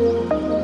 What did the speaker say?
Música